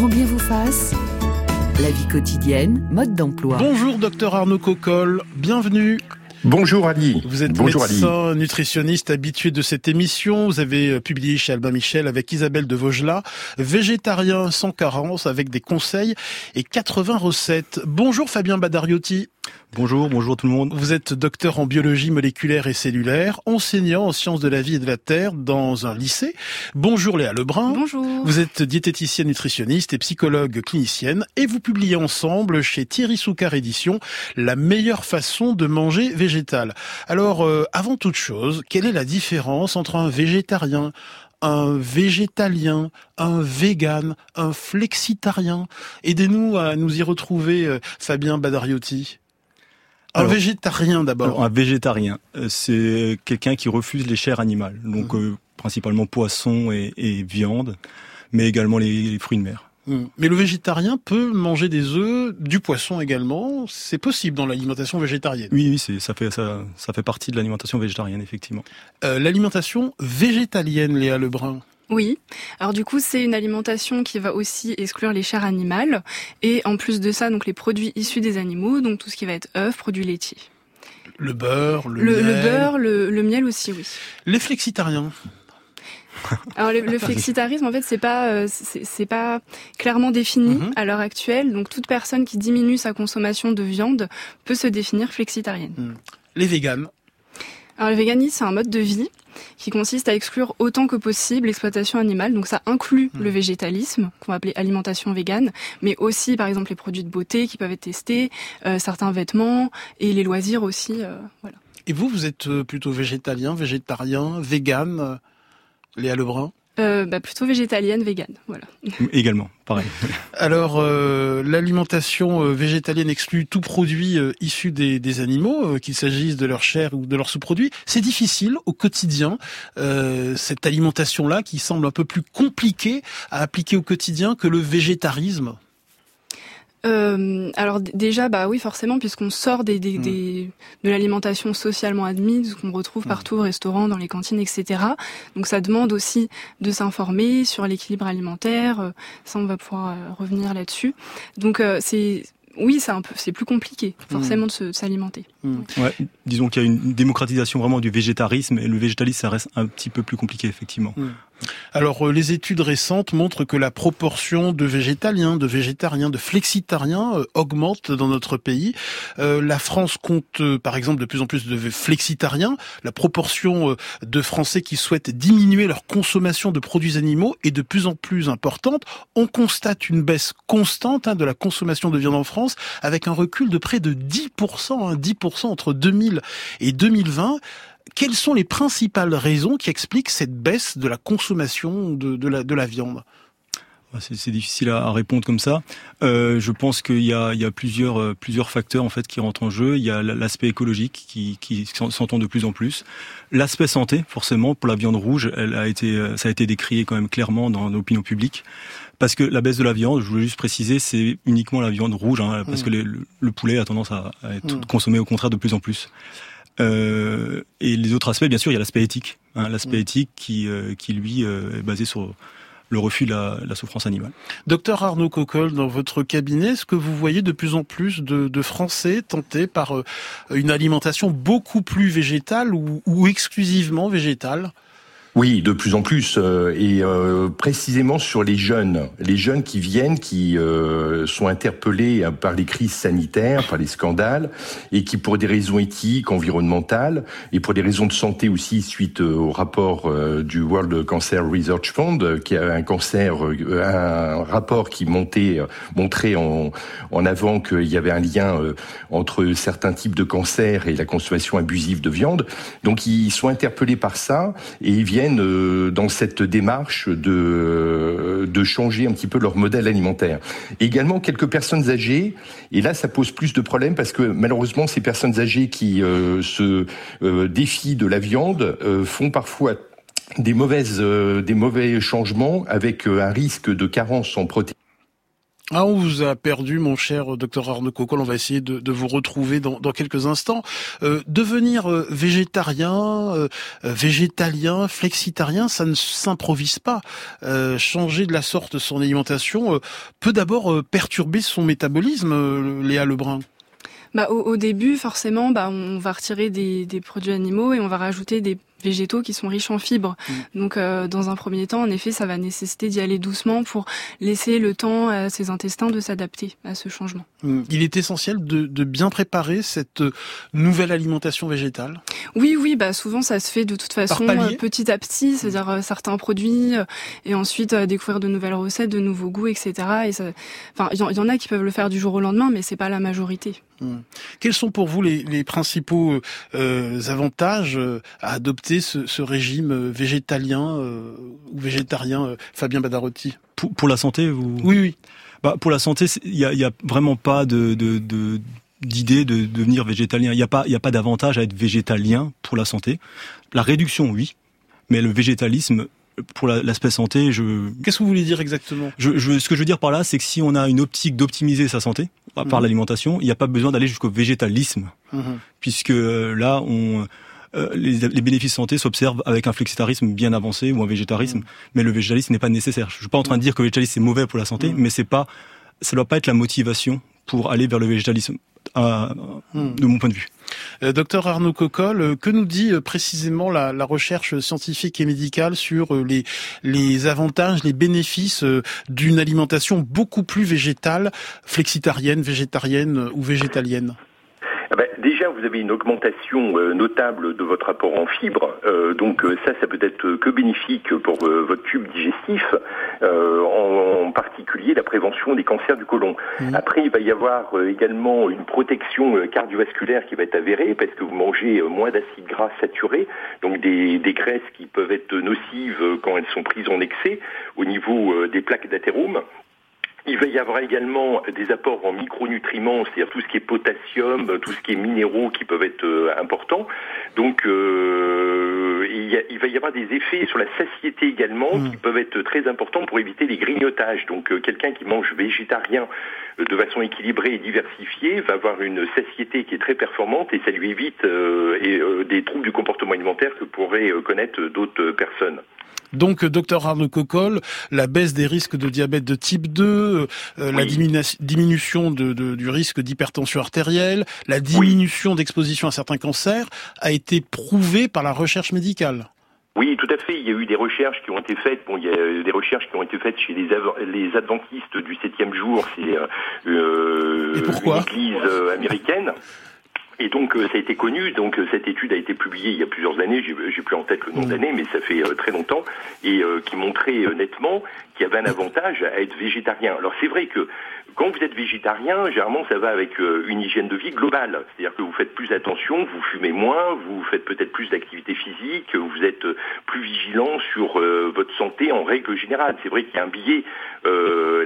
grand bien vous fasse. La vie quotidienne, mode d'emploi. Bonjour docteur Arnaud Cocolle, bienvenue. Bonjour Ali. Vous êtes Bonjour médecin, nutritionniste habitué de cette émission. Vous avez euh, publié chez Albin Michel avec Isabelle de Vaugelas, Végétarien sans carence avec des conseils et 80 recettes. Bonjour Fabien Badariotti. Bonjour, bonjour tout le monde. Vous êtes docteur en biologie moléculaire et cellulaire, enseignant en sciences de la vie et de la terre dans un lycée. Bonjour Léa Lebrun. Bonjour. Vous êtes diététicienne nutritionniste et psychologue clinicienne et vous publiez ensemble chez Thierry Soucard Édition La meilleure façon de manger végétal. Alors, euh, avant toute chose, quelle est la différence entre un végétarien, un végétalien, un vegan, un flexitarien? Aidez-nous à nous y retrouver, euh, Fabien Badariotti. Un Alors- végétarien d'abord. Un végétarien, c'est quelqu'un qui refuse les chairs animales, donc Mhm. euh, principalement poisson et, et viande, mais également les, les fruits de mer. Hmm. Mais le végétarien peut manger des œufs, du poisson également. C'est possible dans l'alimentation végétarienne. Oui, oui, c'est, ça fait ça, ça fait partie de l'alimentation végétarienne effectivement. Euh, l'alimentation végétalienne, Léa Lebrun. Oui. Alors du coup, c'est une alimentation qui va aussi exclure les chairs animales et en plus de ça, donc les produits issus des animaux, donc tout ce qui va être œufs, produits laitiers. Le beurre, le, Le, le miel. beurre, le, le miel aussi, oui. Les flexitariens. Alors le, le flexitarisme, en fait, c'est pas euh, c'est pas clairement défini Mhm. à l'heure actuelle. Donc toute personne qui diminue sa consommation de viande peut se définir flexitarienne. Les véganes. Alors le véganisme, c'est un mode de vie qui consiste à exclure autant que possible l'exploitation animale. Donc ça inclut Hmm. le végétalisme, qu'on va appeler alimentation végane, mais aussi par exemple les produits de beauté qui peuvent être testés, euh, certains vêtements et les loisirs aussi. euh, voilà. Et vous, vous êtes euh, plutôt végétalien, végétarien, vegan, euh, Léa Lebrun? Euh, bah, plutôt végétalienne, végane. Voilà. Également, pareil. Alors, euh, l'alimentation euh, végétalienne exclut tout produit euh, issu des, des animaux, euh, qu'il s'agisse de leur chair ou de leurs sous-produits. C'est difficile au quotidien, euh, cette alimentation-là qui semble un peu plus compliquée à appliquer au quotidien que le végétarisme. Euh, alors déjà, bah oui, forcément, puisqu'on sort des, des, Mm. des- de l'alimentation socialement admise, qu'on retrouve Mm. partout au restaurant, dans les cantines, etc. Donc ça demande aussi de s'informer sur l'équilibre alimentaire. euh, Ça, on va pouvoir euh, revenir là-dessus. Donc euh, c'est oui, c'est un peu, c'est plus compliqué forcément de se- de s'alimenter. Ouais, disons qu'il y a une démocratisation vraiment du végétarisme et le végétalisme, ça reste un petit peu plus compliqué effectivement. Alors, euh, les études récentes montrent que la proportion de végétaliens, de végétariens, de flexitariens euh, augmente dans notre pays. Euh, la France compte, euh, par exemple, de plus en plus de flexitariens. La proportion euh, de Français qui souhaitent diminuer leur consommation de produits animaux est de plus en plus importante. On constate une baisse constante hein, de la consommation de viande en France, avec un recul de près de 10%, hein, 10% entre 2000 et 2020 quelles sont les principales raisons qui expliquent cette baisse de la consommation de, la, de la viande? C'est c'est difficile à, à répondre comme ça. Euh, je pense qu'il y a, il y a plusieurs, euh, plusieurs facteurs en fait qui rentrent en jeu. Il y a l'aspect écologique qui, qui s'en- s'entend de plus en plus. L'aspect santé, forcément, pour la viande rouge, elle a été, euh, ça a été décrié quand même clairement dans l'opinion publique. Parce que la baisse de la viande, je voulais juste préciser, c'est uniquement la viande rouge, hein, parce Mm. que les- le, le poulet a tendance à, à être Mm. consommé au contraire de plus en plus. Euh, et les autres aspects, bien sûr, il y a l'aspect éthique. Hein, l'aspect Mm. éthique qui, euh, qui lui est basé sur le refus de la, souffrance animale. Docteur Arnaud Cocolle, dans votre cabinet, est-ce que vous voyez de plus en plus de, Français tentés par euh, une alimentation beaucoup plus végétale ou exclusivement végétale? Oui, de plus en plus, euh, et euh, précisément sur les jeunes, les jeunes qui viennent, qui euh, sont interpellés par les crises sanitaires, par les scandales, et qui pour des raisons éthiques, environnementales, et pour des raisons de santé aussi, suite au rapport du World Cancer Research Fund, qui a un cancer, un rapport qui montait, montrait en, en avant qu'il y avait un lien entre certains types de cancers et la consommation abusive de viande. Donc ils sont interpellés par ça et ils viennent euh, dans cette démarche de, de changer un petit peu leur modèle alimentaire. Également quelques personnes âgées, et là ça pose plus de problèmes parce que malheureusement ces personnes âgées qui euh, se euh, défient de la viande euh, font parfois des mauvaises, euh, des mauvais changements avec euh, un risque de carence en protéines. Ah, on vous a perdu, mon cher docteur Arnaud Cocol. On va essayer de, vous retrouver dans, quelques instants. Euh, devenir euh, végétarien, euh, végétalien, flexitarien, ça ne s'improvise pas. Euh, changer de la sorte son alimentation peut d'abord perturber son métabolisme, Léa Lebrun. Bah, au, au, début, forcément, bah, on va retirer des, des, produits animaux et on va rajouter des végétaux qui sont riches en fibres. Mm. Donc, euh, dans un premier temps, en effet, ça va nécessiter d'y aller doucement pour laisser le temps à ses intestins de s'adapter à ce changement. Mm. Il est essentiel de, de, bien préparer cette nouvelle alimentation végétale. Oui, oui, bah souvent ça se fait de toute façon euh, petit à petit, c'est-à-dire euh, certains produits euh, et ensuite découvrir de nouvelles recettes, de nouveaux goûts, etc. Et ça, enfin, il y, en a qui peuvent le faire du jour au lendemain, mais c'est pas la majorité. Mm. Quels sont pour vous les, les principaux euh, avantages à adopter ce, ce régime végétalien euh, ou végétarien, Fabien Badarotti pour, pour, la santé, vous? Oui, oui. Bah, pour la santé, il y a, y a, vraiment pas de, de, de d'idée de devenir végétalien. Il n'y a pas, il y a pas d'avantage à être végétalien pour la santé. La réduction, oui, mais le végétalisme pour l'aspect santé, je. Qu'est-ce que vous voulez dire exactement? je, je, Ce que je veux dire par là, c'est que si on a une optique d'optimiser sa santé par mhm. l'alimentation, il n'y a pas besoin d'aller jusqu'au végétalisme, mhm. puisque euh, là, on les, les, bénéfices santé s'observent avec un flexitarisme bien avancé ou un végétarisme, mhm. mais le végétalisme n'est pas nécessaire. Je suis pas en train de dire que le végétalisme c'est mauvais pour la santé, mais c'est pas, ça doit pas être la motivation pour aller vers le végétalisme. Hmm. de mon point de vue. Euh, docteur Arnaud Cocolle, euh, que nous dit euh, précisément la, la, recherche scientifique et médicale sur les, les avantages, les bénéfices d'une alimentation beaucoup plus végétale, flexitarienne, végétarienne ou végétalienne? Ah ben, vous avez une augmentation euh, notable de votre apport en fibres, euh, donc euh, ça, ça peut être que bénéfique pour votre tube digestif, en, en, particulier la prévention des cancers du côlon. Mmh. Après, il va y avoir également une protection cardiovasculaire qui va être avérée parce que vous mangez moins d'acides gras saturés, donc des, des, graisses qui peuvent être nocives quand elles sont prises en excès au niveau des plaques d'athérome. Il va y avoir également des apports en micronutriments, c'est-à-dire tout ce qui est potassium, tout ce qui est minéraux qui peuvent être euh, importants. Donc euh, il, y a, il, va y avoir des effets sur la satiété également mmh. qui peuvent être très importants pour éviter les grignotages. Donc euh, quelqu'un qui mange végétarien de façon équilibrée et diversifiée va avoir une satiété qui est très performante et ça lui évite et, des troubles du comportement alimentaire que pourraient connaître d'autres personnes. Donc, euh, docteur Arnaud Cocolle, la baisse des risques de diabète de type 2, euh, euh, la diminution de, de, du risque d'hypertension artérielle, la diminution d'exposition à certains cancers a été prouvée par la recherche médicale. Oui, tout à fait. Il y a eu des recherches qui ont été faites. Bon, il y a des recherches qui ont été faites chez les, les adventistes du septième jour. C'est euh, une église américaine. Et donc euh, ça a été connu, donc euh, cette étude a été publiée il y a plusieurs années, j'ai plus en tête le nombre mmh. d'années, mais ça fait euh, très longtemps, et qui montrait nettement qu'il y avait un avantage à être végétarien. Alors c'est vrai que quand vous êtes végétarien, généralement ça va avec une hygiène de vie globale, c'est-à-dire que vous faites plus attention, vous fumez moins, vous faites peut-être plus d'activité physique, vous êtes plus vigilant sur votre santé en règle générale. C'est vrai qu'il y a un biais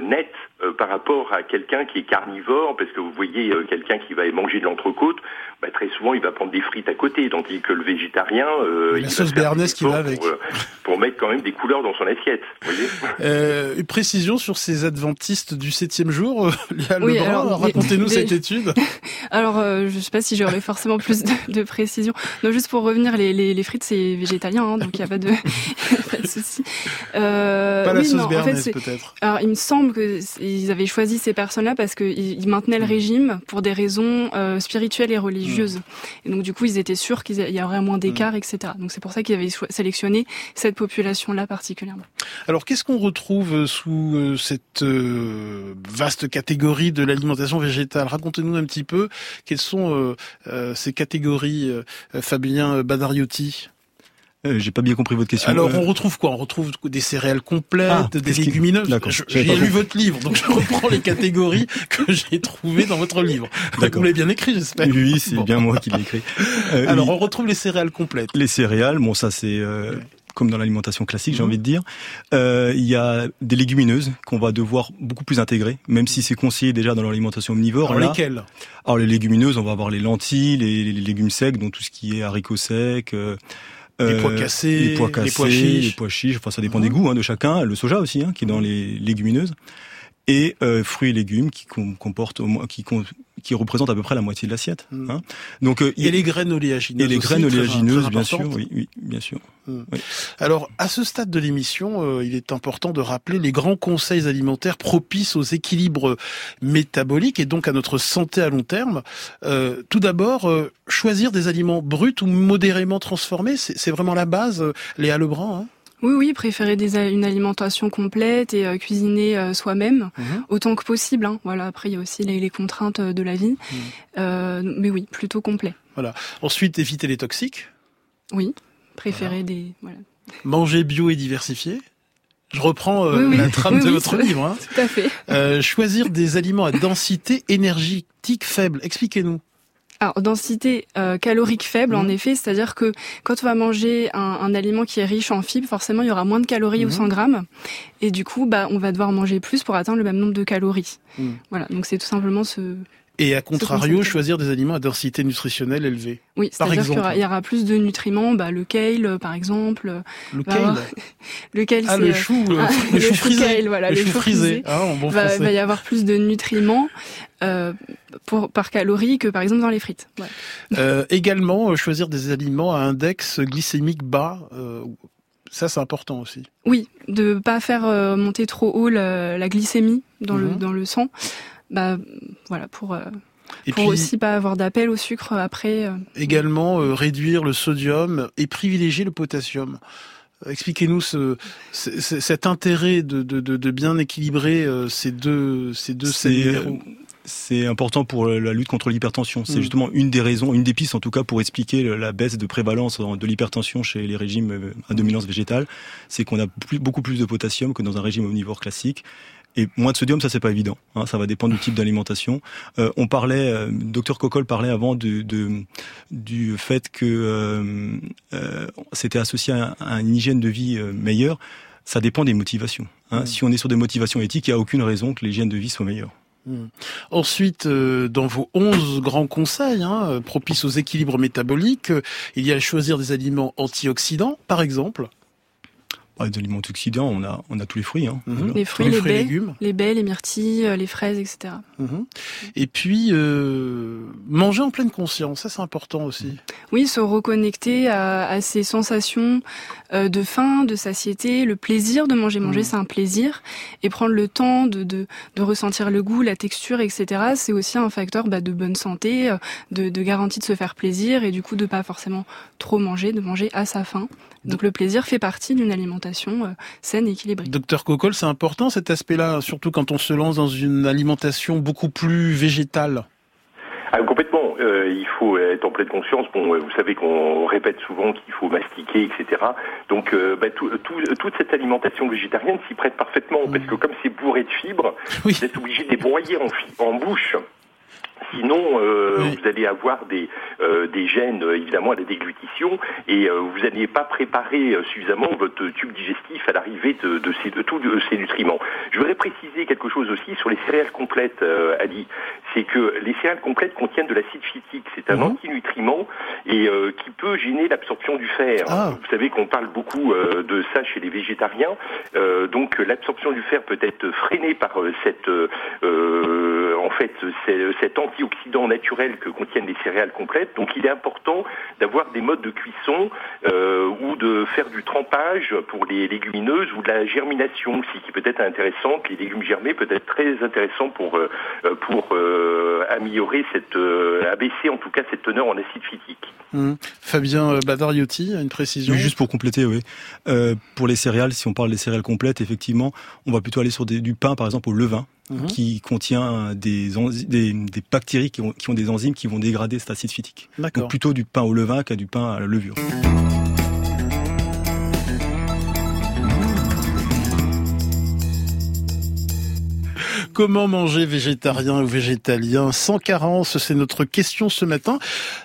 net par rapport à quelqu'un qui est carnivore, parce que vous voyez quelqu'un qui va manger de l'entrecôte, bah, très souvent il va prendre des frites à côté, tandis que le végétarien, euh, la sauce béarnaise qui va avec, pour, euh, pour, mettre quand même des couleurs dans son assiette. euh, une précision sur ces adventistes du septième jour, Léa oui, racontez-nous cette étude. alors euh, je sais pas si j'aurais forcément plus de, de, précision. Non, juste pour revenir, les, les, les frites c'est végétalien, hein, donc il n'y a pas de, pas de souci. Euh, pas la sauce béarnaise peut-être. Alors il me semble qu'ils avaient choisi ces personnes-là parce qu'ils maintenaient le mm. régime pour des raisons spirituelles et religieuses religieuse. Et donc du coup, ils étaient sûrs qu'il y aurait moins d'écart, mm. etc. Donc c'est pour ça qu'ils avaient sélectionné cette population-là particulièrement. Alors qu'est-ce qu'on retrouve euh, sous euh, cette euh, vaste catégorie de l'alimentation végétale? Racontez-nous un petit peu quelles sont ces catégories, Fabien Badariotti euh, j'ai pas bien compris votre question. Alors, euh, on retrouve quoi? On retrouve des céréales complètes, ah, des légumineuses. J'ai lu votre livre, donc je reprends les catégories que j'ai trouvées dans votre livre. Vous l'avez bien écrit, j'espère. Oui, c'est bien moi qui l'ai écrit. Euh, Alors, on retrouve les céréales complètes. Les céréales, bon, ça c'est comme dans l'alimentation classique, j'ai mhm. envie de dire. Euh, il y a des légumineuses qu'on va devoir beaucoup plus intégrer, même si c'est conseillé déjà dans l'alimentation omnivore. Alors lesquelles? Alors les légumineuses, on va avoir les lentilles, les, les, légumes secs, donc tout ce qui est haricots secs. Euh, les pois cassés, les pois cassés, les pois chiches, enfin ça dépend des goûts hein, de chacun. Le soja aussi, hein, qui est dans les légumineuses. Et euh, fruits et légumes qui comportent au moins qui qui représente à peu près la moitié de l'assiette. Mm. Hein. Donc euh, et les graines oléagineuses. Et les graines oléagineuses, bien sûr, oui, oui, bien sûr. Mm. Alors, à ce stade de l'émission, euh, il est important de rappeler les grands conseils alimentaires propices aux équilibres métaboliques et donc à notre santé à long terme. Euh, tout d'abord, euh, choisir des aliments bruts ou modérément transformés, c'est vraiment la base. Euh, Léa Lebrun. Hein oui, oui, préférer des, une alimentation complète et euh, cuisiner euh, soi-même mhm. autant que possible. Hein. Voilà. Après, il y a aussi les, contraintes euh, de la vie, mhm. mais oui, plutôt complet. Voilà. Ensuite, éviter les toxiques. Oui, préférer des. Voilà. Manger bio et diversifié. Je reprends la trame de votre livre. Hein. Tout à fait. choisir des aliments à densité énergétique faible. Expliquez-nous. Alors, densité euh, calorique faible, en mhm. effet, c'est-à-dire que quand on va manger un, aliment qui est riche en fibres, forcément, il y aura moins de calories au 100 mhm. grammes, et du coup, bah, on va devoir manger plus pour atteindre le même nombre de calories. Mhm. Voilà, donc c'est tout simplement ce, et à contrario, choisir des aliments à densité nutritionnelle élevée. Oui, c'est-à-dire qu'il y, aura plus de nutriments, bah, le kale par exemple. Le kale Le kale, ah, le chou, le, ah, le, chou frisé. voilà, le, chou, frisé. Ah, en bon va, va y avoir plus de nutriments euh, pour, par calorie que par exemple dans les frites. Ouais. Euh, également, euh, choisir des aliments à index glycémique bas. Euh, ça, c'est important aussi. Oui, de pas faire euh, monter trop haut la, la glycémie dans, le, mhm. dans le sang bah voilà pour euh, et pour aussi pas avoir d'appel au sucre après. Euh. Également euh, réduire le sodium et privilégier le potassium. Expliquez-nous ce, cet intérêt de, de, de, bien équilibrer ces deux ces deux c'est important pour la lutte contre l'hypertension. C'est mm. justement une des raisons, une des pistes en tout cas pour expliquer la baisse de prévalence de l'hypertension chez les régimes à dominance végétale. C'est qu'on a beaucoup plus de potassium que dans un régime omnivore classique. Et moins de sodium, ça c'est pas évident. Hein, ça va dépendre du type d'alimentation. Euh, on parlait, euh, docteur Coccol parlait avant de, du fait que euh, euh c'était associé à, une hygiène de vie meilleure. Ça dépend des motivations. Hein. Mmh. Si on est sur des motivations éthiques, il n'y a aucune raison que l'hygiène de vie soit meilleure. Mmh. Ensuite, dans vos 11 grands conseils hein, propices aux équilibres métaboliques, il y a à choisir des aliments antioxydants, par exemple. Ah, des aliments antioxydants, on a, on a tous les fruits. Hein, mhm. Les fruits, les, baies, légumes. les baies, les myrtilles, euh, les fraises, etc. Mhm. Et puis, euh, manger en pleine conscience, ça c'est important aussi. Oui, se reconnecter à, à ces sensations euh, de faim, de satiété, le plaisir de manger. Manger, mhm. c'est un plaisir. Et prendre le temps de, de, de, ressentir le goût, la texture, etc. C'est aussi un facteur bah, de bonne santé, euh, de, de garantie de se faire plaisir et du coup de pas forcément trop manger, de manger à sa faim. Donc le plaisir fait partie d'une alimentation euh, saine et équilibrée. Docteur Coccol, c'est important cet aspect-là, surtout quand on se lance dans une alimentation beaucoup plus végétale. Ah, complètement. Euh, il faut être en pleine conscience. Bon, vous savez qu'on répète souvent qu'il faut mastiquer, etc. Donc, euh, bah, toute cette alimentation végétarienne s'y prête parfaitement, parce que comme c'est bourré de fibres, vous êtes obligé de les broyer en, en bouche. Sinon, euh, vous allez avoir des, euh, des gènes, évidemment, à la déglutition, et euh, vous n'allez pas préparer suffisamment votre tube digestif à l'arrivée de, de, ces, de tous ces nutriments. Je voudrais préciser quelque chose aussi sur les céréales complètes, Ali. C'est que les céréales complètes contiennent de l'acide phytique. C'est un mhm. antinutriment et qui peut gêner l'absorption du fer. Ah. Vous savez qu'on parle beaucoup de ça chez les végétariens. donc l'absorption du fer peut être freinée par cette, en fait, cette antioxydants naturels que contiennent les céréales complètes. Donc il est important d'avoir des modes de cuisson euh, ou de faire du trempage pour les légumineuses ou de la germination aussi qui peut être intéressante. Les légumes germés peut être très intéressant pour euh, pour euh, améliorer cette abaisser en tout cas cette teneur en acide phytique. Mmh. Fabien Badariotti, une précision? juste pour compléter, oui. pour les céréales, si on parle des céréales complètes, effectivement, on va plutôt aller sur du pain, par exemple, au levain. Mhm. qui contient des, des, des bactéries qui ont, qui ont, des enzymes qui vont dégrader cet acide phytique. Donc plutôt du pain au levain qu'à du pain à la levure. Comment manger végétarien ou végétalien? sans carence C'est notre question ce matin.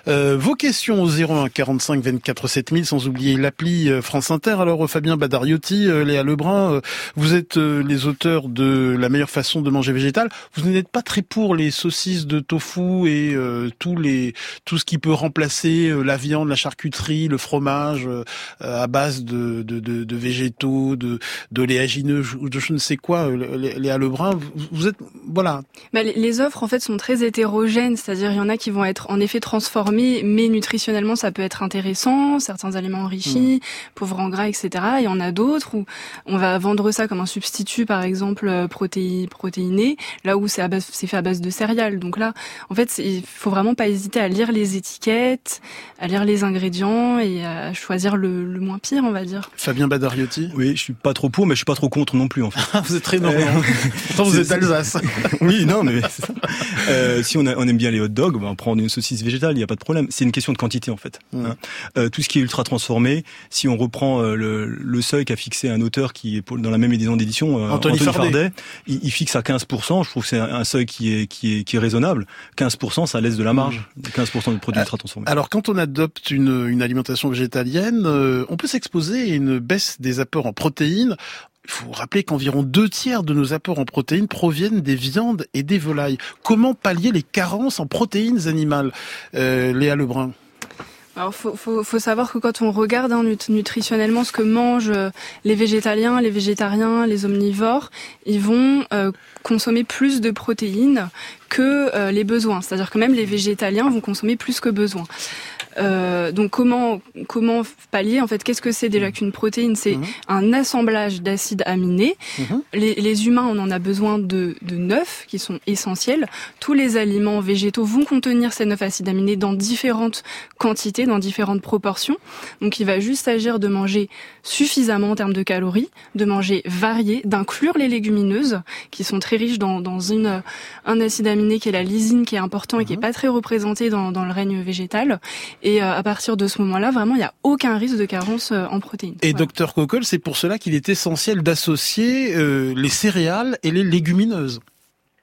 Euh, vos questions au 01 45 24 7000, sans oublier l'appli euh, France Inter. Alors euh, Fabien Badariotti, Léa Lebrun, vous êtes les auteurs de La meilleure façon de manger végétal. Vous n'êtes pas très pour les saucisses de tofu et tous les tout ce qui peut remplacer la viande, la charcuterie, le fromage à base de, de, de, de végétaux, de d'oléagineux de je ne sais quoi. Léa Lebrun, êtes voilà. Bah, les, offres en fait sont très hétérogènes, c'est-à-dire il y en a qui vont être en effet transformés, mais nutritionnellement ça peut être intéressant, certains aliments enrichis, mmh. pauvres en gras, etc. Il y en a d'autres où on va vendre ça comme un substitut, par exemple euh, protéi protéiné, là où c'est c'est fait à base de céréales. Donc là, en fait, il faut vraiment pas hésiter à lire les étiquettes, à lire les ingrédients et à choisir le, le moins pire, on va dire. Fabien Badariotti? Oui, je suis pas trop pour, mais je suis pas trop contre non plus en fait. vous êtes très normand. Pourtant vous êtes Alsace. oui, non, mais euh, si on, on, aime bien les hot dogs, on va prendre une saucisse végétale, il n'y a pas de problème. C'est une question de quantité en fait. Mmh. Hein. Euh, tout ce qui est ultra transformé, si on reprend euh, le, le, seuil qu'a fixé un auteur qui est dans la même édition d'édition, euh, Anthony, Fardet, il, il, fixe à 15%. Je trouve que c'est un, seuil qui est, qui est qui est raisonnable. 15%, ça laisse de la marge. 15% de produits ultra transformés. Alors quand on adopte une, une alimentation végétalienne, on peut s'exposer à une baisse des apports en protéines il faut rappeler qu'environ deux tiers de nos apports en protéines proviennent des viandes et des volailles. Comment pallier les carences en protéines animales euh, Léa Lebrun? Alors, faut, savoir que quand on regarde hein, nutritionnellement ce que mangent euh, les végétaliens, les végétariens, les omnivores, ils vont euh, consommer plus de protéines que les besoins. C'est-à-dire que même les végétaliens vont consommer plus que besoin. Euh, donc comment comment pallier en fait Qu'est-ce que c'est déjà mmh. qu'une protéine? C'est mmh. un assemblage d'acides aminés. Mmh. Les, les, humains, on en a besoin de, de neuf qui sont essentiels. Tous les aliments végétaux vont contenir ces neuf acides aminés dans différentes quantités, dans différentes proportions. Donc il va juste agir de manger suffisamment en termes de calories, de manger varié, d'inclure les légumineuses qui sont très riches dans, dans une un acide aminé qui est la lysine qui est important et qui est pas très représenté dans, dans le règne végétal et euh, à partir de ce moment-là, vraiment, il n'y a aucun risque de carence euh, en protéines. Et docteur Cockle, c'est pour cela qu'il est essentiel d'associer euh, les céréales et les légumineuses.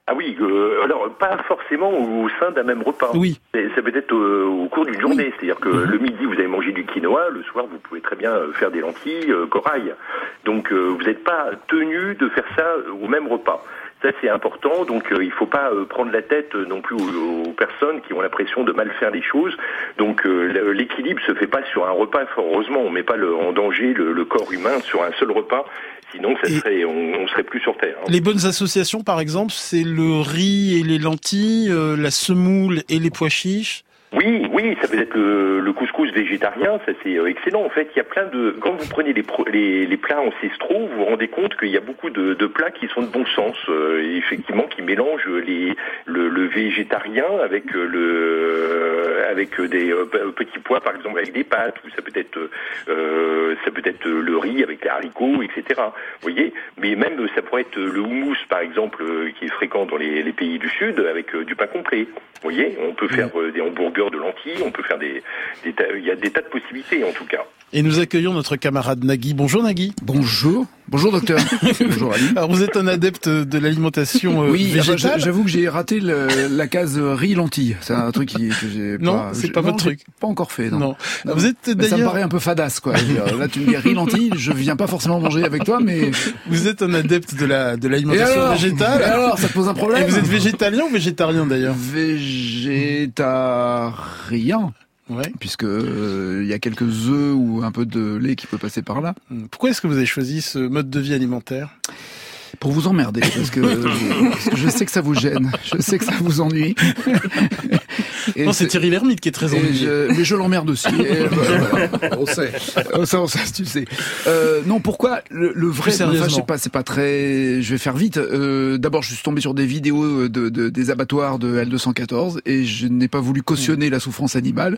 Ah oui, alors pas forcément au sein d'un même repas. Oui. Ça peut être au, cours d'une journée. C'est-à-dire que mhm. le midi, vous avez mangé du quinoa, le soir, vous pouvez très bien faire des lentilles, corail. Donc vous n'êtes pas tenu de faire ça au même repas. Ça, c'est important. Donc, euh, il ne faut pas euh, prendre la tête euh, non plus aux, personnes qui ont l'impression de mal faire les choses. Donc, l'équilibre se fait pas sur un repas. Heureusement, on met pas en danger le, corps humain sur un seul repas. Sinon, ça serait, on, serait plus sur Terre. Hein. Les bonnes associations, par exemple, c'est le riz et les lentilles, la semoule et les pois chiches? Oui, oui, ça peut être le, végétarien, ça c'est euh, excellent. En fait, il y a plein de. Quand vous prenez les, les, plats ancestraux, vous vous rendez compte qu'il y a beaucoup de, plats qui sont de bon sens, euh, effectivement, qui mélangent les, le, végétarien avec euh, le avec des petits pois, par exemple avec des pâtes, ou ça peut être ça peut être le riz avec les haricots, etc. Vous voyez, mais même ça pourrait être le houmous, par exemple, qui est fréquent dans les, les pays du sud, avec du pain complet. Vous voyez, on peut faire des hamburgers de lentilles, on peut faire des, il y a des tas de possibilités en tout cas. Et nous accueillons notre camarade Nagui. Bonjour Nagui. Bonjour. Bonjour docteur. Bonjour Ali. Alors vous êtes un adepte de l'alimentation euh, oui, végétale. j'avoue que j'ai raté la case riz lentilles. C'est un truc qui, que j'ai Non, c'est pas votre truc. Pas encore fait. Non. Vous êtes d'ailleurs. Ça me paraît un peu fadasse quoi. Là tu me dis riz lentilles, je viens pas forcément manger avec toi, mais vous êtes un adepte de la de l'alimentation végétale. alors ça pose un problème. Et vous êtes végétalien ou végétarien d'ailleurs? Végétarien. Ouais. Puisque il euh, y a quelques œufs ou un peu de lait qui peut passer par là. Hmm. Pourquoi est-ce que vous avez choisi ce mode de vie alimentaire? Pour vous emmerder, parce que, parce que, je sais que ça vous gêne, je sais que ça vous ennuie. Et non, c'est Thierry Lhermitte qui est très ennuyé. mais je l'emmerde aussi. on sait, on sait, on sait, tu sais. Euh, non, pourquoi le, le vrai enfin, Je sais pas, c'est pas très. Je vais faire vite. Euh, D'abord, je suis tombé sur des vidéos de, de des abattoirs de L214 et je n'ai pas voulu cautionner la souffrance animale.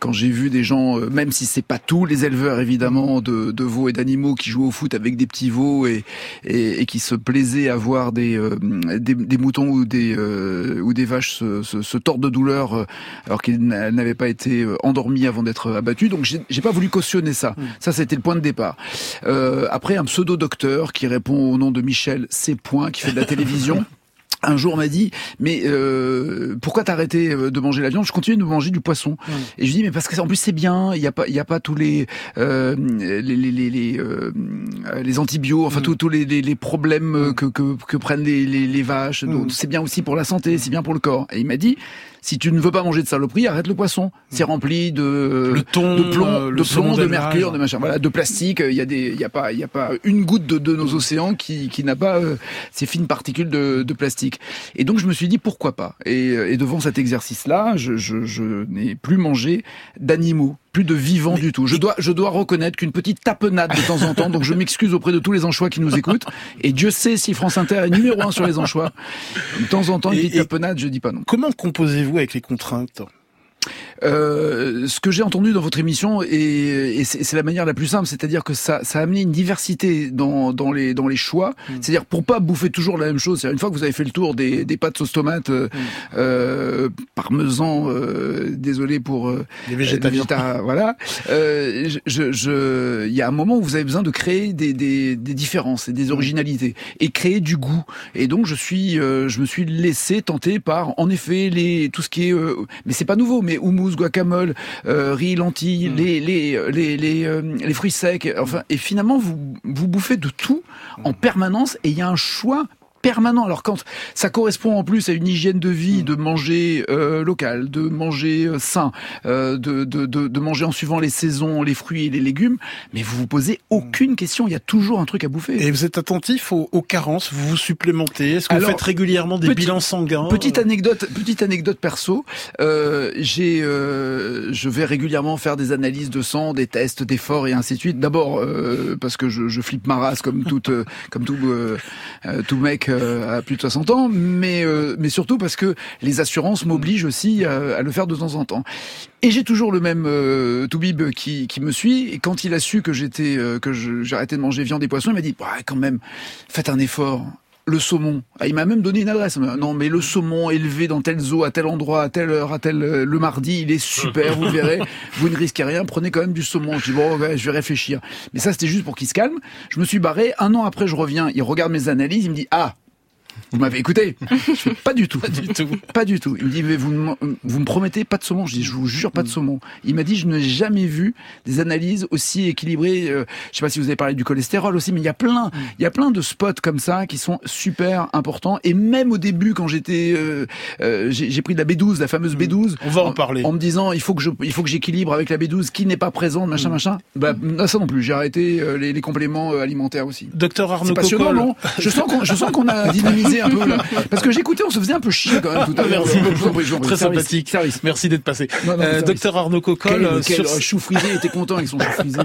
Quand j'ai vu des gens, euh, même si c'est pas tous les éleveurs évidemment de, de veaux et d'animaux qui jouent au foot avec des petits veaux et, et, et qui se plaisaient à voir des, euh, des, des, moutons ou des, euh, ou des vaches se, se, se tordre de douleur euh, alors qu'ils n'avaient pas été endormis avant d'être abattus. Donc j'ai pas voulu cautionner ça. Mm. Ça, c'était le point de départ. après, un pseudo-docteur qui répond au nom de Michel C. Point, qui fait de la télévision. un jour m'a dit mais euh, pourquoi t'as arrêté euh, de manger la viande? Je continue de manger du poisson mmh. et je dis mais parce que en plus c'est bien il y a pas il y a pas tous les euh, les les les les, euh, les antibiotiques enfin mmh. tous les, les, les problèmes que, que, que prennent les, vaches donc c'est bien aussi pour la santé c'est bien pour le corps et il m'a dit si tu ne veux pas manger de saloperie, arrête le poisson. C'est rempli de le thon, de plomb, de, plomb, de mercure, de machin. Voilà, de plastique. Il y a des, il y a pas, il y a pas une goutte de, de nos océans qui, qui n'a pas euh, ces fines particules de, de, plastique. Et donc je me suis dit pourquoi pas? Et, et devant cet exercice-là, je, je, je n'ai plus mangé d'animaux plus de vivant du tout. Je dois, je dois reconnaître qu'une petite tapenade de temps en temps, donc je m'excuse auprès de tous les anchois qui nous écoutent. Et Dieu sait si France Inter est numéro un sur les anchois. De temps en temps, une petite tapenade, je dis pas non. Comment composez-vous avec les contraintes? Euh, ce que j'ai entendu dans votre émission, et, et c'est la manière la plus simple, c'est-à-dire que ça, ça a amené une diversité dans, dans, les, dans les choix. Mm. C'est-à-dire pour pas bouffer toujours la même chose. Une fois que vous avez fait le tour des, des pâtes sauce tomate, euh, mm. euh, parmesan, euh, désolé pour euh, les végétariens, voilà. Euh, je, je, il y a un moment où vous avez besoin de créer des, des, des différences et des mm. originalités et créer du goût. Et donc je suis, je me suis laissé tenter par, en effet, les tout ce qui est, mais c'est pas nouveau, mais houmous guacamole, euh, riz, lentilles, mm. les les les les, euh, les, fruits secs. Enfin, et finalement vous vous bouffez de tout en mm. permanence et il y a un choix permanent. Alors quand ça correspond en plus à une hygiène de vie, mm. de manger euh, local, de manger euh, sain, euh, de, de, de, de, manger en suivant les saisons, les fruits et les légumes, mais vous vous posez aucune question. Il y a toujours un truc à bouffer. Et vous êtes attentif aux, aux carences, vous vous supplémentez? Est-ce que vous faites régulièrement des bilans sanguins? Petite anecdote, petite anecdote perso. Euh, j'ai, euh, je vais régulièrement faire des analyses de sang, des tests d'efforts et ainsi de suite. D'abord euh, parce que je, je, flippe ma race comme toute, comme tout, tout mec euh, à plus de 60 ans, mais euh, mais surtout parce que les assurances m'obligent aussi à, le faire de temps en temps. Et j'ai toujours le même euh, Toubib qui, qui me suit. Et quand il a su que j'étais que j'ai arrêté de manger viande et poissons, il m'a dit bah, quand même, faites un effort le saumon. Ah, il m'a même donné une adresse. Non, mais le saumon élevé dans tel zoo, à tel endroit, à telle heure, à tel le mardi, il est super. Vous verrez. Vous ne risquez rien. Prenez quand même du saumon. Je dis bon, je vais réfléchir. Mais ça, c'était juste pour qu'il se calme. Je me suis barré. Un an après, je reviens. Il regarde mes analyses. Il me dit ah vous m'avez écouté Je pas du tout. Pas du tout. Pas du tout. Il me dit, mais vous, vous me promettez pas de saumon Je dis, je vous jure pas de mm. saumon. Il m'a dit, je n'ai jamais vu des analyses aussi équilibrées. Euh, je sais pas si vous avez parlé du cholestérol aussi, mais il y a plein, mm. il y a plein de spots comme ça qui sont super importants. Et même au début, quand j'étais, euh, euh, j'ai pris de la B12, la fameuse mm. B12. On va en, parler. En me disant, il faut que je, il faut que j'équilibre avec la B12 qui n'est pas présente, machin, machin. Bah, ça non plus. J'ai arrêté les, les, compléments alimentaires aussi. Docteur Arnaud passionnant, non? Je sens qu'on, je sens qu'on a dynamisé un peu là. Parce que j'écoutais, on se faisait un peu chier quand même tout à l'heure. Merci Très sympathique. Service. Merci d'être passé. Euh, docteur Arnaud Cocolle. Euh, quel, sur... chou frisé était content avec son chou frisé.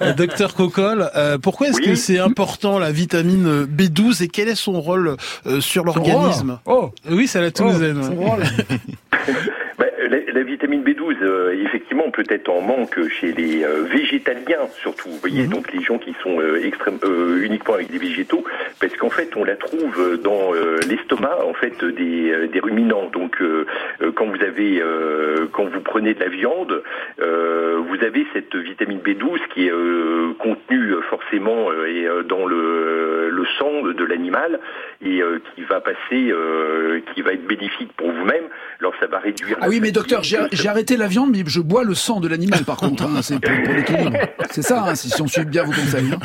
Euh, docteur Cocolle, pourquoi est-ce que c'est important la vitamine B12 et quel est son rôle sur l'organisme? Oh, oui, c'est la Toulousaine. La, vitamine B12, euh, effectivement, peut être en manque chez les euh, végétaliens, surtout. Vous voyez, mhm. donc les gens qui sont euh, extrême, uniquement avec des végétaux, parce qu'en fait, on la trouve dans l'estomac, en fait, des, des ruminants. Donc, quand vous avez, quand vous prenez de la viande, vous avez cette vitamine B12 qui est contenue forcément et dans le sang de l'animal et qui va passer, qui va être bénéfique pour vous-même. Alors, ça va réduire. Ah oui, mais docteur, j'ai arrêté la viande, mais je bois le sang de l'animal, par contre. Hein, c'est pour, l'équilibre. C'est ça, hein, si, on suit bien vos conseils. Hein.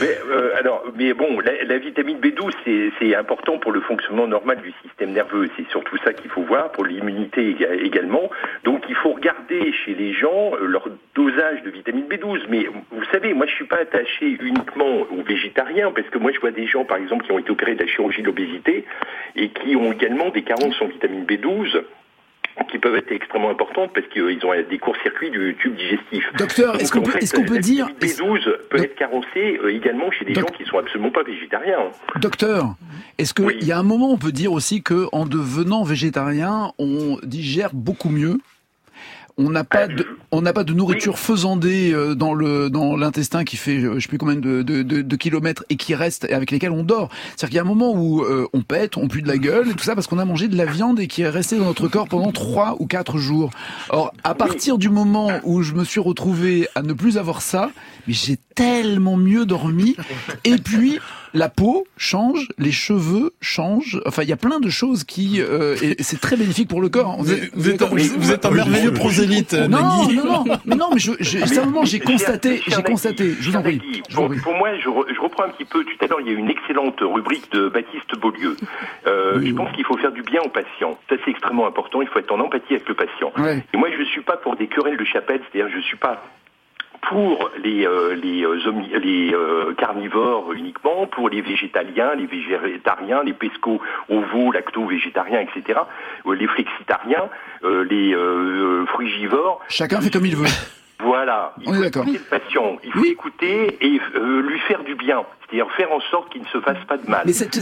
Mais, euh, alors, mais bon, la, vitamine B12, c'est important pour le fonctionnement normal du système nerveux. C'est surtout ça qu'il faut voir, pour l'immunité également. Donc, il faut regarder chez les gens euh, leur dosage de vitamine B12. Mais vous savez, moi, je suis pas attaché uniquement aux végétariens, parce que moi, je vois des gens, par exemple, qui ont été opérés de la chirurgie de l'obésité et qui ont également des carences en vitamine B12 qui peuvent être extrêmement importantes parce qu'ils ont des courts-circuits du tube digestif. Docteur, est-ce qu'on peut, est peut dire... B12 peut être carencé euh, également chez des gens qui sont absolument pas végétariens. Docteur, est-ce qu'il y a un moment on peut dire aussi que en devenant végétarien, on digère beaucoup mieux on n'a pas de, on n'a pas de nourriture faisandée euh, dans le dans l'intestin qui fait je sais plus combien de, de, de, kilomètres et qui reste avec lesquels on dort. C'est-à-dire qu'il y a un moment où on pète, on pue de la gueule et tout ça parce qu'on a mangé de la viande et qui est restée dans notre corps pendant trois ou quatre jours. Or, à partir du moment où je me suis retrouvé à ne plus avoir ça, mais j'ai tellement mieux dormi. Et puis, la peau change, les cheveux changent. Enfin, il y a plein de choses qui euh, et c'est très bénéfique pour le corps. Vous, êtes, un, merveilleux prosélyte. Non, non, non, mais non, mais je, je, simplement j'ai constaté, j'ai constaté. Je vous en prie. Pour, moi, je, je, reprends un petit peu. Tout à l'heure, il y a une excellente rubrique de Baptiste Beaulieu. Euh, je pense qu'il faut faire du bien aux patients. Ça, c'est extrêmement important. Il faut être en empathie avec le patient. Et moi, je suis pas pour des querelles de chapelle. C'est-à-dire, je suis pas pour les, euh, les, euh, les euh, carnivores uniquement, pour les végétaliens, les végétariens, les pesco, ovo, lacto, végétariens, etc., les flexitariens, les frugivores. Chacun fait comme il veut. Voilà. Il faut écouter le patient. Il faut écouter et lui faire du bien c'est-à-dire faire en sorte qu'il ne se fasse pas de mal. Mais cette,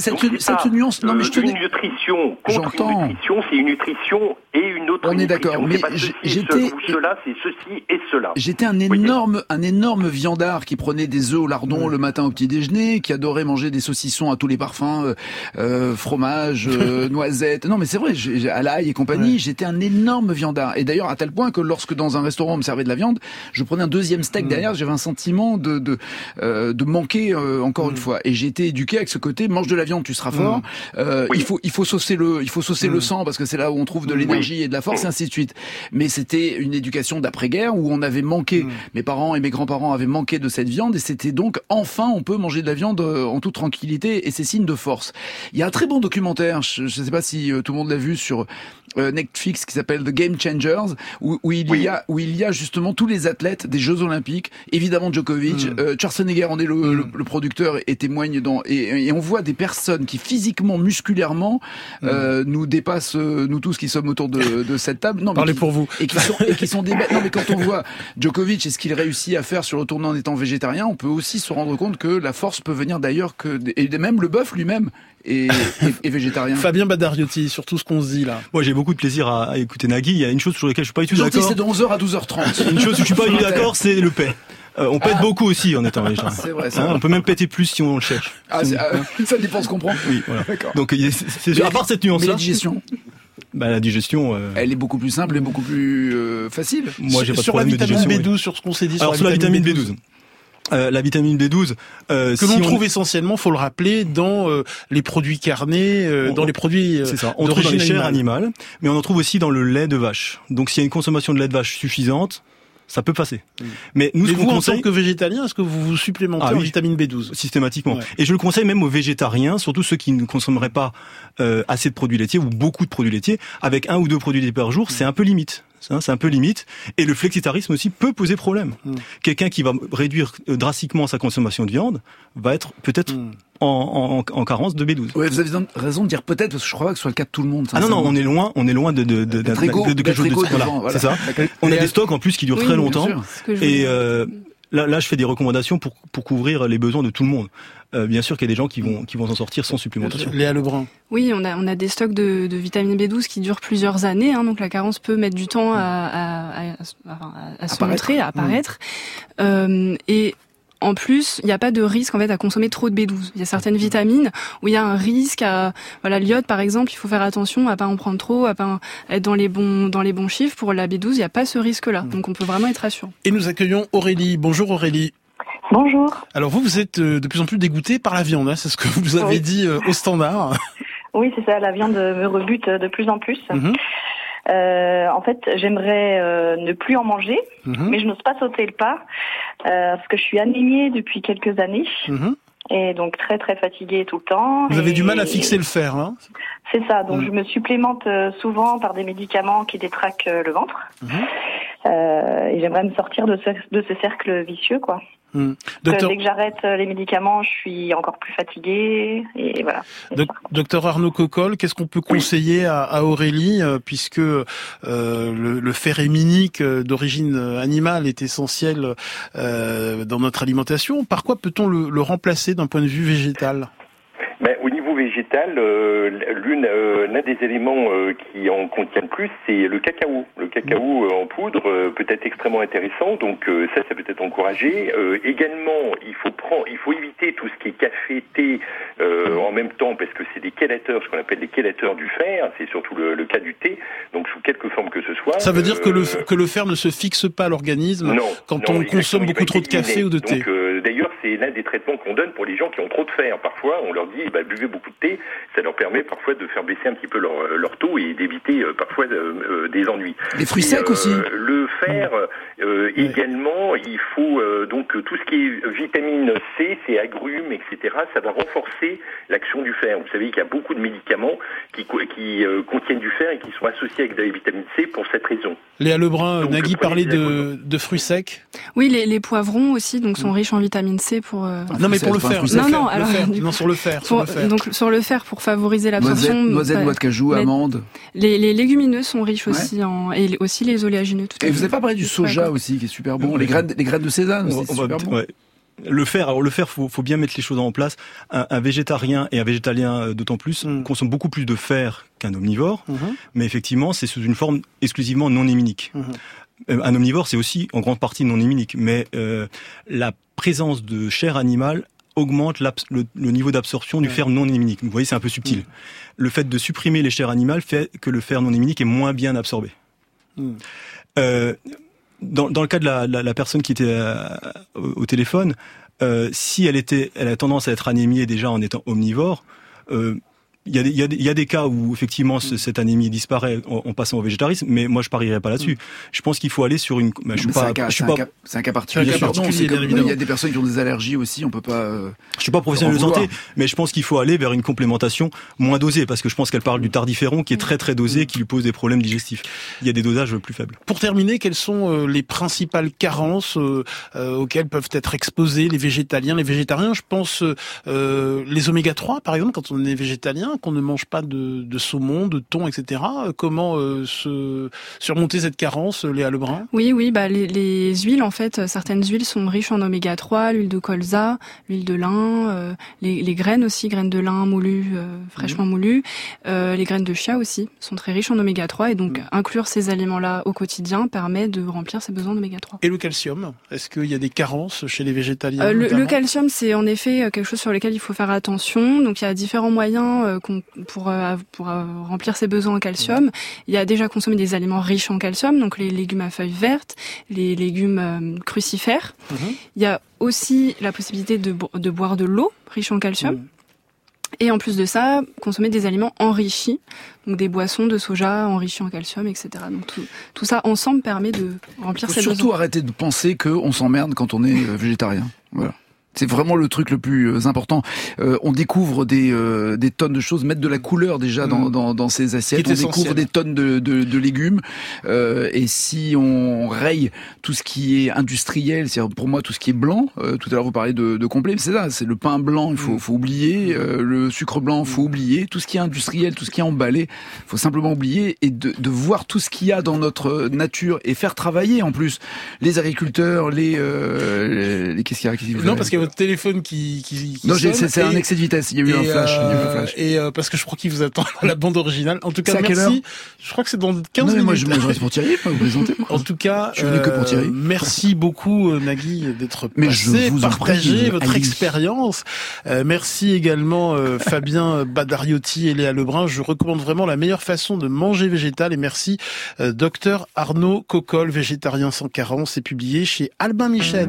nuance, non mais je Une nutrition contre une nutrition, c'est une nutrition et une autre On est d'accord, mais j'étais cela, c'est ceci et cela. J'étais un énorme, un énorme viandard qui prenait des œufs au lardon le matin au petit déjeuner, qui adorait manger des saucissons à tous les parfums, euh, euh fromage, euh, noisettes. Non mais c'est vrai, à l'ail et compagnie, j'étais un énorme viandard. Et d'ailleurs à tel point que lorsque dans un restaurant on me servait de la viande, je prenais un deuxième steak mm. derrière, j'avais un sentiment de de, euh, de manquer encore encore une mm. fois. Et j'ai été éduqué avec ce côté mange de la viande, tu seras fort. Mm. Euh, Il faut il faut saucer le il faut saucer le mm. sang parce que c'est là où on trouve de l'énergie et de la force et ainsi de suite. Mais c'était une éducation d'après-guerre où on avait manqué. Mes parents et mes grands-parents avaient manqué de cette viande et c'était donc enfin on peut manger de la viande euh, en toute tranquillité et c'est signe de force. Il y a un très bon documentaire, je ne sais pas si euh, tout le monde l'a vu sur euh, Netflix qui s'appelle The Game Changers où, où il y a où il y a justement tous les athlètes des Jeux Olympiques, évidemment Djokovic, euh, Schwarzenegger en est le, le, producteur et témoigne dans et, et, on voit des personnes qui physiquement, musculairement mm. euh, nous dépassent euh, nous tous qui sommes autour de, de cette table. Non, Parlez pour vous. Et qui sont et qui sont des non mais quand on voit Djokovic et ce qu'il réussit à faire sur le tournoi en étant végétarien, on peut aussi se rendre compte que la force peut venir d'ailleurs que et même le bœuf lui-même et, et, végétarien. Fabien Badariotti, sur tout ce qu'on se dit là. Moi, j'ai beaucoup de plaisir à, écouter Nagui. Il y a une chose sur laquelle je suis pas du tout d'accord. c'est de 11h à 12h30. Une chose où je suis pas du tout d'accord, c'est le paix. Euh, on pète ah. beaucoup aussi en étant végétarien. C'est vrai, hein, On peut même péter plus si on le cherche. Ah, euh, ça dépend ce qu'on prend. Oui, voilà. Donc, c'est, à part cette nuance-là. la digestion. Bah, la digestion. Euh, Elle est beaucoup plus simple et beaucoup plus facile. Moi, j'ai pas de problème de digestion. Sur la vitamine B12, sur ce qu'on s'est dit Alors, sur la vitamine B12. Euh, la vitamine B12 euh, que l'on trouve essentiellement, faut le rappeler, dans euh, les produits carnés, euh, dans les produits c'est ça. On trouve dans les chairs animales, mais on en trouve aussi dans le lait de vache. Donc s'il y a une consommation de lait de vache suffisante, ça peut passer. Mm. Mais nous, ce vous, conseille... en tant que végétalien, est-ce que vous vous supplémentez ah, en vitamine B12 Systématiquement. Et je le conseille même aux végétariens, surtout ceux qui ne consommeraient pas assez de produits laitiers ou beaucoup de produits laitiers, avec un ou deux produits laitiers par jour, mm. c'est un peu limite c'est un peu limite. Et le flexitarisme aussi peut poser problème. Hmm. Quelqu'un qui va réduire euh, drastiquement sa consommation de viande va être peut-être hmm. en, en, en, carence de B12. Ouais, vous avez raison de dire peut-être parce que je crois pas que ce soit le cas de tout le monde. Ah non non, on est loin, on est loin de de de, de, de quelque chose de voilà, c'est ça. On a des stocks en plus qui durent très longtemps. Et euh, là, là, je fais des recommandations pour pour couvrir les besoins de tout le monde. Euh, bien sûr qu'il y a des gens qui vont qui vont s'en sortir sans supplémentation. Léa Lebrun. Oui, on a on a des stocks de, de vitamine B12 qui durent plusieurs années, hein, donc la carence peut mettre du temps à à, à, à, se montrer, à apparaître. Mmh. Euh, et en plus, il n'y a pas de risque en fait à consommer trop de B12. Il y a certaines vitamines où il y a un risque à voilà l'iode par exemple, il faut faire attention à pas en prendre trop, à pas être dans les bons dans les bons chiffres. Pour la B12, il n'y a pas ce risque-là. Mmh. Donc on peut vraiment être rassurant. Et nous accueillons Aurélie. Bonjour Aurélie. Bonjour. Alors vous, vous êtes euh, de plus en plus dégoûté par la viande, hein, c'est ce que vous avez dit euh, au standard. Oui, c'est ça, la viande me rebute de plus en plus. Mhm. Euh, en fait, j'aimerais ne plus en manger, mhm. mais je n'ose pas sauter le pas parce que je suis anémiée depuis quelques années. Mhm. Et donc très très fatiguée tout le temps. Vous avez du mal à fixer le fer, hein C'est ça. Donc je me supplémente souvent par des médicaments qui détraquent le ventre. et j'aimerais me sortir de ce, de ce cercle vicieux, quoi. Hmm. Dès que j'arrête euh, les médicaments, je suis encore plus fatiguée et voilà. docteur Arnaud Cocolle, qu'est-ce qu'on peut conseiller à, Aurélie euh, puisque euh, le, fer héminique d'origine animale est essentiel dans notre alimentation Par quoi peut-on le, remplacer d'un point de vue végétal? Ben, végétal, l'une, l'un des éléments qui en contient le plus, c'est le cacao. Le cacao en poudre peut être extrêmement intéressant, donc ça, ça peut être encouragé. également, il faut prendre, il faut éviter tout ce qui est café, thé en même temps, parce que c'est des chélateurs, ce qu'on appelle des chélateurs du fer. C'est surtout le, le, cas du thé. Donc sous quelque forme que ce soit. Ça veut dire que le que le fer ne se fixe pas à l'organisme quand on consomme beaucoup trop de café ou de thé. D'ailleurs, c'est l'un des traitements qu'on donne pour les gens qui ont trop de fer. Parfois, on leur dit, bah, buvez beaucoup de thé, ça leur permet parfois de faire baisser un petit peu leur, leur taux et d'éviter euh, parfois euh, euh, des ennuis. Les fruits secs aussi. Le fer, également, il faut donc tout ce qui est vitamine C, c'est agrumes, etc. Ça va renforcer l'action du fer. Vous savez qu'il y a beaucoup de médicaments qui, qui contiennent du fer et qui sont associés avec de la vitamine C pour cette raison. Léa Lebrun, Nagui parlait de, de, fruits secs. Oui, les, les, poivrons aussi, donc sont mm. riches en vitamine C pour. Euh... Non, mais pour le fer. Non, non, alors non, sur le fer. sur le fer. Donc sur le fer pour favoriser l'absorption. Noisettes, noix de cajou, amandes. Les, les légumineux sont riches aussi en et aussi les oléagineux. Tout et vous n'avez pas parlé du soja aussi, qui est super bon. Les graines, les graines de sésame, c'est super bon. Le fer, alors le fer, faut, faut bien mettre les choses en place. Un, végétarien et un végétalien euh, d'autant plus mm. consomment beaucoup plus de fer qu'un omnivore, mm-hmm. mais effectivement, c'est sous une forme exclusivement non héminique. Mm-hmm. Un omnivore, c'est aussi en grande partie non héminique, mais euh, la présence de chair animale augmente le, niveau d'absorption du fer non héminique. Vous voyez, c'est un peu subtil. Mm. Le fait de supprimer les chairs animales fait que le fer non héminique est moins bien absorbé. Euh, dans, dans, le cas de la, la, la personne qui était euh, au, téléphone, euh, si elle était, elle a tendance à être anémiée déjà en étant omnivore, euh, il y, a des, il, y a des, il y, a des, cas où effectivement mm. cette anémie disparaît en, passant au végétarisme, mais moi je parierais pas là-dessus. Mm. Je pense qu'il faut aller sur une. Bah, je suis pas. C'est un, un, cas particulier. il y a des personnes qui ont des allergies aussi. On peut pas. Euh, je suis pas professionnel de santé, mais je pense qu'il faut aller vers une complémentation moins dosée, parce que je pense qu'elle parle du tardiféron qui est très très dosé, qui lui pose des problèmes digestifs. Il y a des dosages plus faibles. Pour terminer, quelles sont euh, les principales carences euh, auxquelles peuvent être exposés les végétaliens, les végétariens? Je pense les oméga 3 par exemple quand on est végétalien qu'on ne mange pas de, de, saumon, de thon, etc. Comment euh, se surmonter cette carence, Léa Lebrun? Oui, oui, bah les, les, huiles en fait, certaines huiles sont riches en oméga 3, l'huile de colza, l'huile de lin, euh, les, les, graines aussi, graines de lin moulues, euh, fraîchement mmh. moulues, les graines de chia aussi sont très riches en oméga 3 et donc mmh. inclure ces aliments-là au quotidien permet de remplir ses besoins d'oméga 3. Et le calcium? Est-ce qu'il y a des carences chez les végétaliens le, le, calcium, c'est en effet quelque chose sur lequel il faut faire attention. Donc il y a différents moyens pour, euh, pour euh, remplir ses besoins en calcium. Il y a déjà consommé des aliments riches en calcium, donc les légumes à feuilles vertes, les légumes euh, crucifères. Mhm. Il y a aussi la possibilité de, de boire de l'eau riche en calcium. Mhm. Et en plus de ça, consommer des aliments enrichis, donc des boissons de soja enrichies en calcium, etc. Donc tout, tout ça ensemble permet de remplir ses besoins. Surtout arrêter de penser qu'on s'emmerde quand on est végétarien. Voilà. C'est vraiment le truc le plus euh, important. Euh, on découvre des, euh, des tonnes de choses, mettre de la couleur déjà dans, mm. dans, dans ces assiettes. On découvre des tonnes de, de, de légumes. Euh, et si on raye tout ce qui est industriel, c'est pour moi tout ce qui est blanc. tout à l'heure vous parlez de, de complet, c'est ça. C'est le pain blanc, il faut, mm. faut oublier. le sucre blanc, il faut mm. oublier. Tout ce qui est industriel, tout ce qui est emballé, faut simplement oublier et de, de voir tout ce qu'il y a dans notre nature et faire travailler en plus les agriculteurs, les, les, qu'est-ce qu'il y a Non, parce que téléphone qui, qui, Non, c'est un excès de vitesse. Il y a eu un flash. Euh, flash. Et euh, parce que je crois qu'il vous attend la bande originale. En tout cas, merci. Je crois que c'est dans 15 non, minutes. Moi, je, moi, je reste pour Thierry, pas vous présenter. En tout cas, je suis venu que pour Thierry. Euh, merci beaucoup, Nagui, d'être passé, partager votre expérience. merci également, Fabien Badariotti et Léa Lebrun. Je recommande vraiment la meilleure façon de manger végétal. Et merci, docteur Arnaud Cocolle, végétarien sans carence. C'est publié chez Albin Michel.